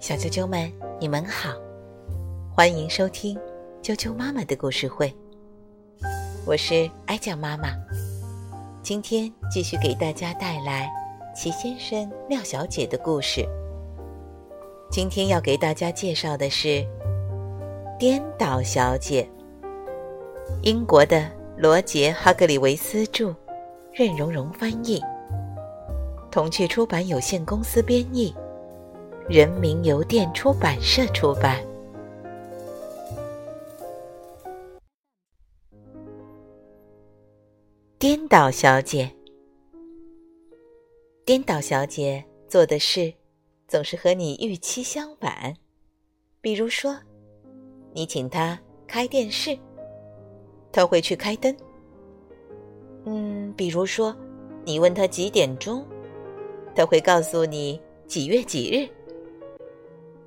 小啾啾们，你们好，欢迎收听啾啾妈妈的故事会。我是哀酱妈妈，今天继续给大家带来齐先生、妙小姐的故事。今天要给大家介绍的是《颠倒小姐》，英国的罗杰·哈格里维斯著，任荣荣翻译，童趣出版有限公司编译。人民邮电出版社出版。颠倒小姐，颠倒小姐做的事总是和你预期相反。比如说，你请她开电视，她会去开灯。嗯，比如说，你问她几点钟，他会告诉你几月几日。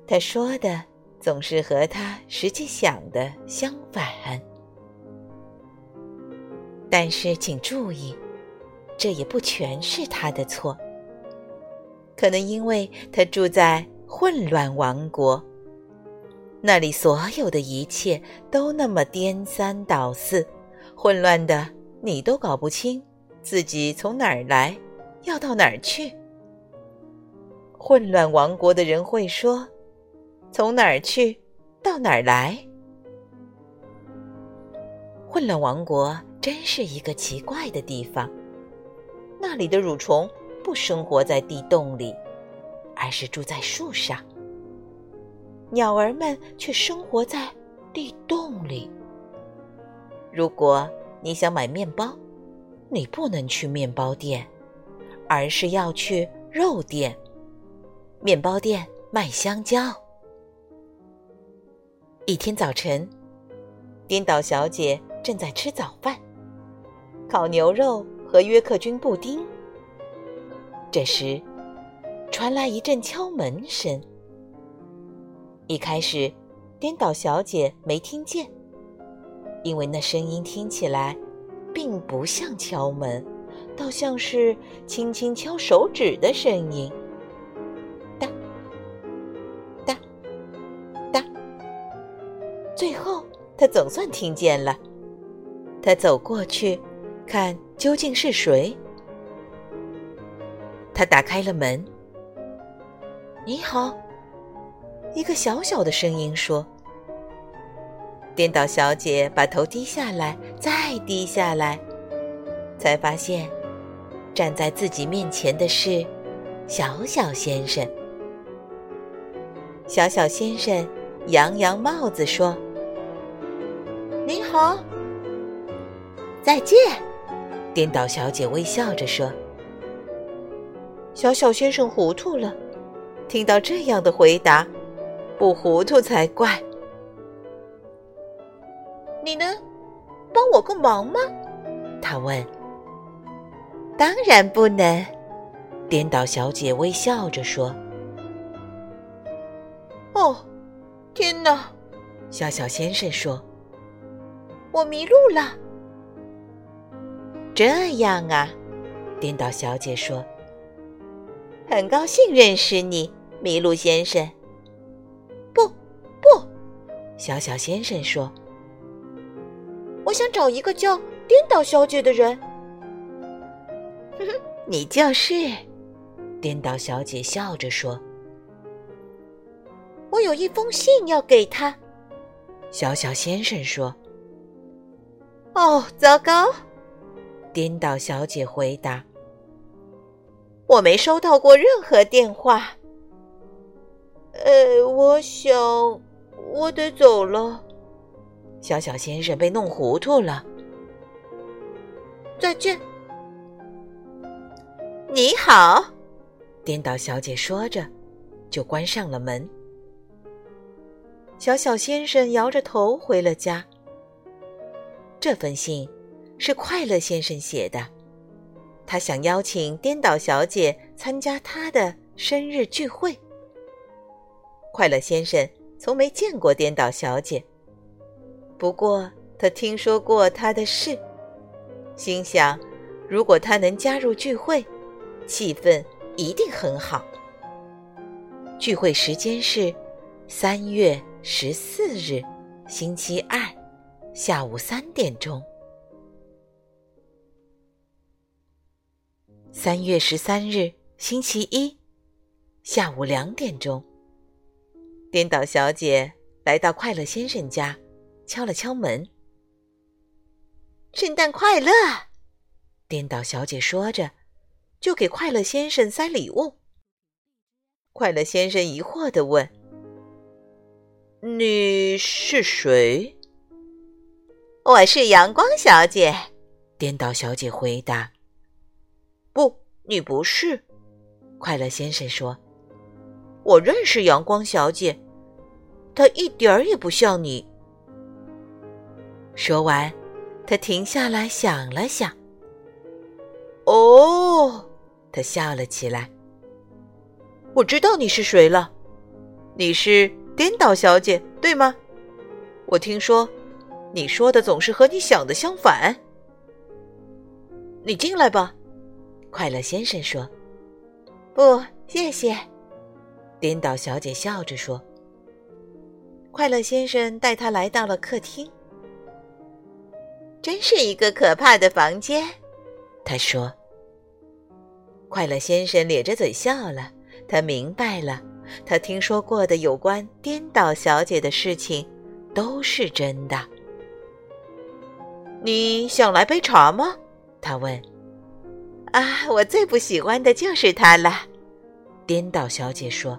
他说的总是和他实际想的相反，但是请注意，这也不全是他的错。可能因为他住在混乱王国，那里所有的一切都那么颠三倒四，混乱的你都搞不清自己从哪儿来，要到哪儿去。混乱王国的人会说。从哪儿去，到哪儿来？混乱王国真是一个奇怪的地方。那里的蠕虫不生活在地洞里，而是住在树上；鸟儿们却生活在地洞里。如果你想买面包，你不能去面包店，而是要去肉店。面包店卖香蕉。一天早晨，颠倒小姐正在吃早饭，烤牛肉和约克菌布丁。这时，传来一阵敲门声。一开始，颠倒小姐没听见，因为那声音听起来并不像敲门，倒像是轻轻敲手指的声音。他总算听见了。他走过去，看究竟是谁。他打开了门。“你好。”一个小小的声音说。颠倒小姐把头低下来，再低下来，才发现站在自己面前的是小小先生。小小先生扬扬帽子说。你好，再见。颠倒小姐微笑着说：“小小先生糊涂了，听到这样的回答，不糊涂才怪。”你能帮我个忙吗？他问。“当然不能。”颠倒小姐微笑着说。“哦，天哪！”小小先生说。我迷路了。这样啊，颠倒小姐说：“很高兴认识你，麋鹿先生。”不，不，小小先生说：“我想找一个叫颠倒小姐的人。”哼哼，你就是。颠倒小姐笑着说：“我有一封信要给他。”小小先生说。哦，糟糕！颠倒小姐回答：“我没收到过任何电话。”呃，我想我得走了。小小先生被弄糊涂了。再见。你好，颠倒小姐说着，就关上了门。小小先生摇着头回了家。这封信是快乐先生写的，他想邀请颠倒小姐参加他的生日聚会。快乐先生从没见过颠倒小姐，不过他听说过她的事，心想，如果她能加入聚会，气氛一定很好。聚会时间是三月十四日，星期二，下午三点钟。三月十三日，星期一，下午两点钟。颠倒小姐来到快乐先生家，敲了敲门。圣诞快乐！颠倒小姐说着，就给快乐先生塞礼物。快乐先生疑惑地问：“你是谁？”“我是阳光小姐。”颠倒小姐回答。“不，你不是。”快乐先生说。“我认识阳光小姐，她一点儿也不像你。”说完，他停下来想了想。“哦！”他笑了起来。我知道你是谁了，你是颠倒小姐，对吗？我听说你说的总是和你想的相反。你进来吧，快乐先生说。不，谢谢。颠倒小姐笑着说。快乐先生带她来到了客厅。真是一个可怕的房间，他说。快乐先生咧着嘴笑了。他明白了，他听说过的有关颠倒小姐的事情都是真的。你想来杯茶吗？他问。啊，我最不喜欢的就是它了，颠倒小姐说。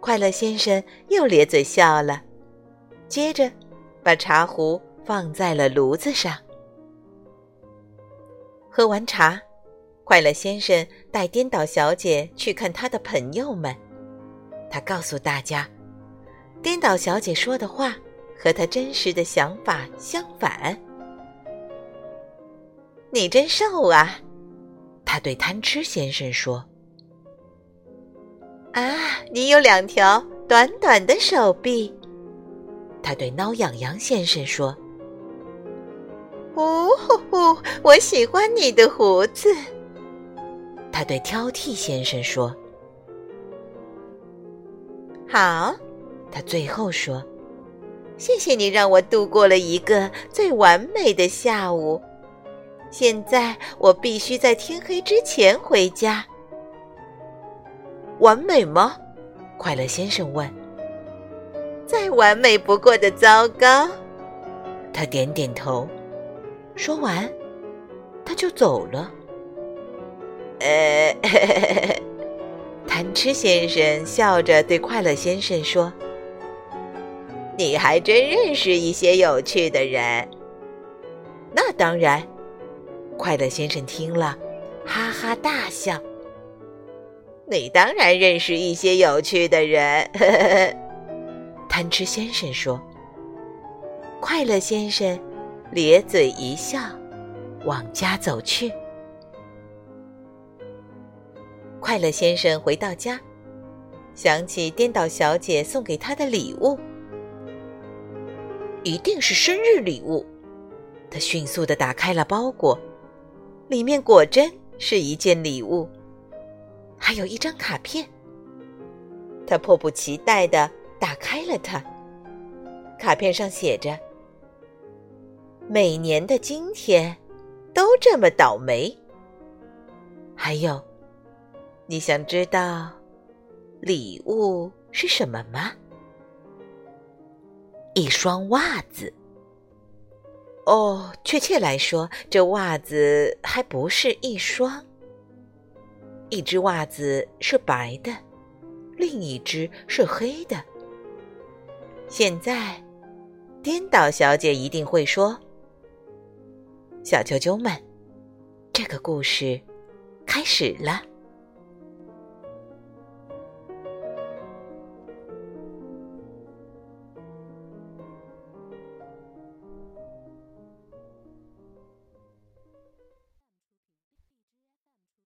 快乐先生又咧嘴笑了，接着把茶壶放在了炉子上。喝完茶。快乐先生带颠倒小姐去看他的朋友们。他告诉大家，颠倒小姐说的话和他真实的想法相反。你真瘦啊！他对贪吃先生说。啊，你有两条短短的手臂。他对挠痒痒先生说。呜呼呼，我喜欢你的胡子。他对挑剔先生说：“好。”他最后说：“谢谢你让我度过了一个最完美的下午。现在我必须在天黑之前回家。完美吗？”快乐先生问。“再完美不过的糟糕。”他点点头。说完，他就走了。呃，贪吃先生笑着对快乐先生说：“你还真认识一些有趣的人。”那当然，快乐先生听了，哈哈大笑。你当然认识一些有趣的人，呵呵贪吃先生说。快乐先生咧嘴一笑，往家走去。快乐先生回到家，想起颠倒小姐送给他的礼物，一定是生日礼物。他迅速的打开了包裹，里面果真是一件礼物，还有一张卡片。他迫不及待的打开了它，卡片上写着：“每年的今天，都这么倒霉。”还有。你想知道礼物是什么吗？一双袜子。哦，确切来说，这袜子还不是一双。一只袜子是白的，另一只是黑的。现在，颠倒小姐一定会说：“小啾啾们，这个故事开始了。”